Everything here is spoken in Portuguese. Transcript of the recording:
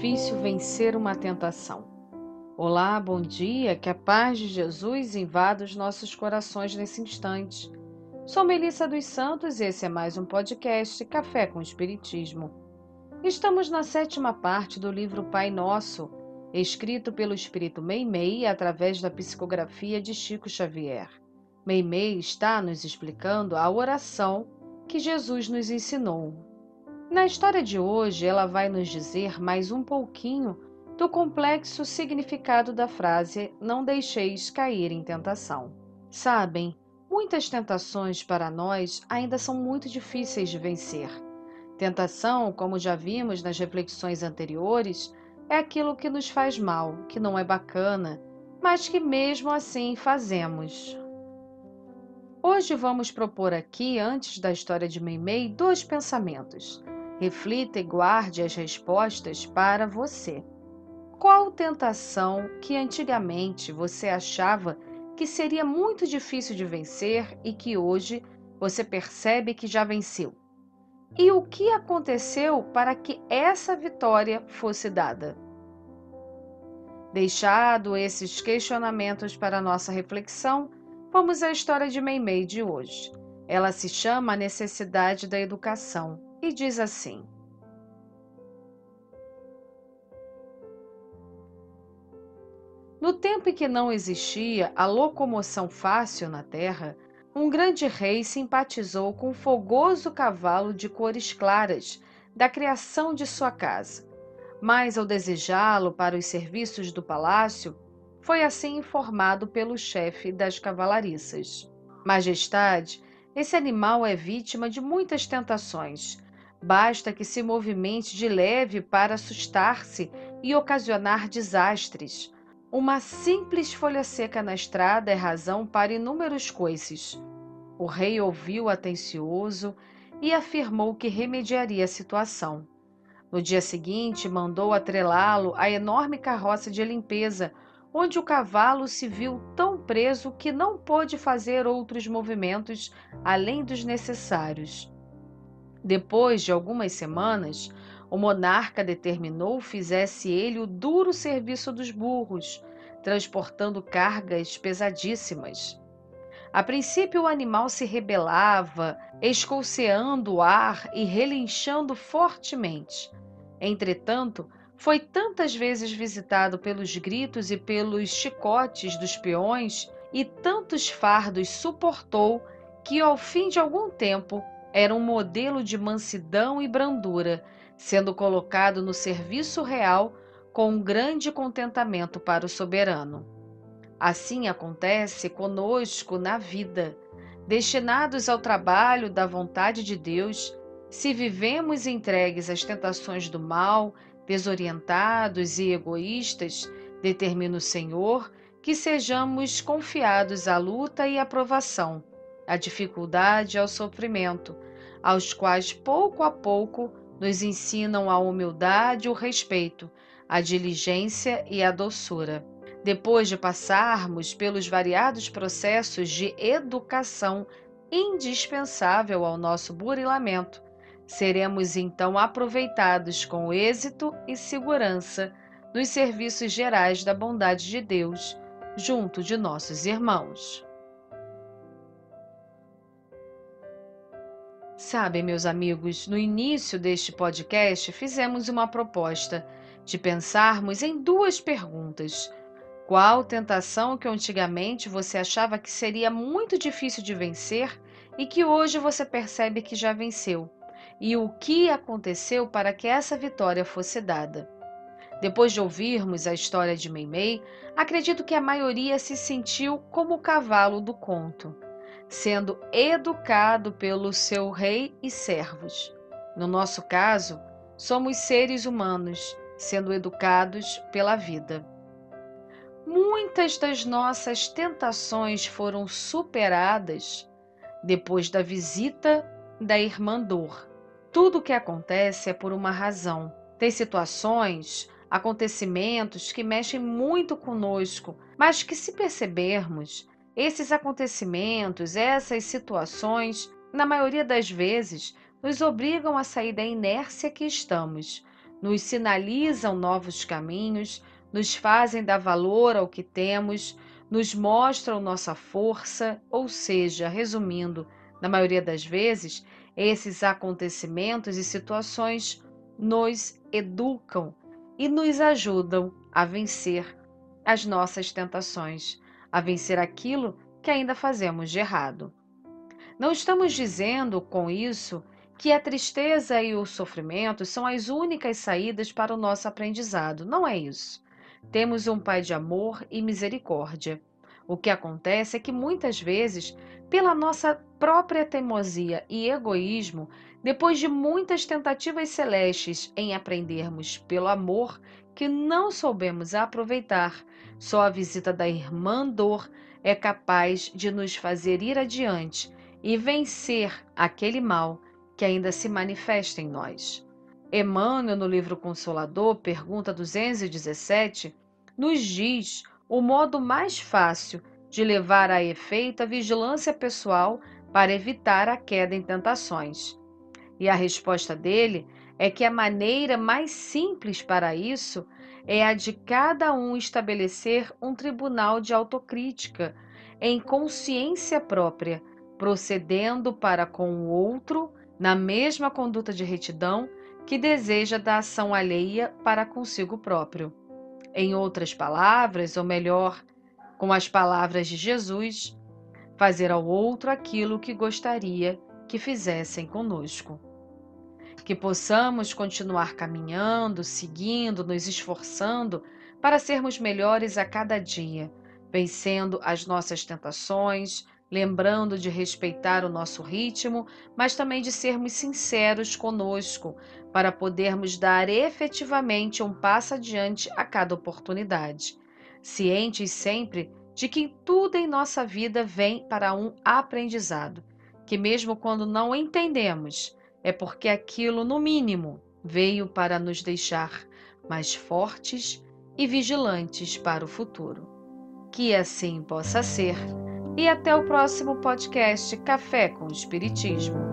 difícil vencer uma tentação? Olá, bom dia, que a paz de Jesus invada os nossos corações nesse instante. Sou Melissa dos Santos e esse é mais um podcast Café com Espiritismo. Estamos na sétima parte do livro Pai Nosso, escrito pelo Espírito Meimei através da psicografia de Chico Xavier. Meimei está nos explicando a oração que Jesus nos ensinou na história de hoje, ela vai nos dizer mais um pouquinho do complexo significado da frase Não deixeis cair em tentação. Sabem, muitas tentações para nós ainda são muito difíceis de vencer. Tentação, como já vimos nas reflexões anteriores, é aquilo que nos faz mal, que não é bacana, mas que mesmo assim fazemos. Hoje vamos propor aqui, antes da história de Meimei, dois pensamentos. Reflita e guarde as respostas para você. Qual tentação que antigamente você achava que seria muito difícil de vencer e que hoje você percebe que já venceu? E o que aconteceu para que essa vitória fosse dada? Deixado esses questionamentos para nossa reflexão, vamos à história de Meimei de hoje. Ela se chama Necessidade da Educação e diz assim: No tempo em que não existia a locomoção fácil na terra, um grande rei simpatizou com o fogoso cavalo de cores claras da criação de sua casa. Mas, ao desejá-lo para os serviços do palácio, foi assim informado pelo chefe das cavalariças. Majestade, esse animal é vítima de muitas tentações, Basta que se movimente de leve para assustar-se e ocasionar desastres. Uma simples folha seca na estrada é razão para inúmeros coices. O rei ouviu atencioso e afirmou que remediaria a situação. No dia seguinte, mandou atrelá-lo à enorme carroça de limpeza, onde o cavalo se viu tão preso que não pôde fazer outros movimentos além dos necessários. Depois de algumas semanas, o monarca determinou fizesse ele o duro serviço dos burros, transportando cargas pesadíssimas. A princípio, o animal se rebelava, escolceando o ar e relinchando fortemente. Entretanto, foi tantas vezes visitado pelos gritos e pelos chicotes dos peões e tantos fardos suportou que, ao fim de algum tempo, era um modelo de mansidão e brandura, sendo colocado no serviço real com um grande contentamento para o soberano. Assim acontece conosco na vida. Destinados ao trabalho da vontade de Deus, se vivemos entregues às tentações do mal, desorientados e egoístas, determina o Senhor que sejamos confiados à luta e à provação a dificuldade e ao sofrimento, aos quais pouco a pouco nos ensinam a humildade, o respeito, a diligência e a doçura. Depois de passarmos pelos variados processos de educação indispensável ao nosso burilamento, seremos então aproveitados com êxito e segurança nos serviços gerais da bondade de Deus, junto de nossos irmãos. Sabe, meus amigos, no início deste podcast fizemos uma proposta de pensarmos em duas perguntas. Qual tentação que antigamente você achava que seria muito difícil de vencer e que hoje você percebe que já venceu? E o que aconteceu para que essa vitória fosse dada? Depois de ouvirmos a história de Meimei, acredito que a maioria se sentiu como o cavalo do conto sendo educado pelo seu rei e servos. No nosso caso, somos seres humanos sendo educados pela vida. Muitas das nossas tentações foram superadas depois da visita da irmã Dor. Tudo o que acontece é por uma razão. Tem situações, acontecimentos que mexem muito conosco, mas que, se percebermos, esses acontecimentos, essas situações, na maioria das vezes, nos obrigam a sair da inércia que estamos, nos sinalizam novos caminhos, nos fazem dar valor ao que temos, nos mostram nossa força, ou seja, resumindo, na maioria das vezes, esses acontecimentos e situações nos educam e nos ajudam a vencer as nossas tentações, a vencer aquilo que ainda fazemos de errado. Não estamos dizendo com isso que a tristeza e o sofrimento são as únicas saídas para o nosso aprendizado. Não é isso. Temos um Pai de amor e misericórdia. O que acontece é que muitas vezes, pela nossa própria teimosia e egoísmo, depois de muitas tentativas celestes em aprendermos pelo amor que não soubemos aproveitar, só a visita da irmã dor é capaz de nos fazer ir adiante e vencer aquele mal que ainda se manifesta em nós. Emmanuel, no livro Consolador, pergunta 217, nos diz o modo mais fácil de levar a efeito a vigilância pessoal para evitar a queda em tentações. E a resposta dele é que a maneira mais simples para isso é a de cada um estabelecer um tribunal de autocrítica em consciência própria, procedendo para com o outro na mesma conduta de retidão que deseja da ação alheia para consigo próprio. Em outras palavras, ou melhor, com as palavras de Jesus, fazer ao outro aquilo que gostaria que fizessem conosco. Que possamos continuar caminhando, seguindo, nos esforçando para sermos melhores a cada dia, vencendo as nossas tentações, lembrando de respeitar o nosso ritmo, mas também de sermos sinceros conosco, para podermos dar efetivamente um passo adiante a cada oportunidade, cientes sempre de que tudo em nossa vida vem para um aprendizado, que mesmo quando não entendemos, é porque aquilo, no mínimo, veio para nos deixar mais fortes e vigilantes para o futuro. Que assim possa ser e até o próximo podcast Café com Espiritismo.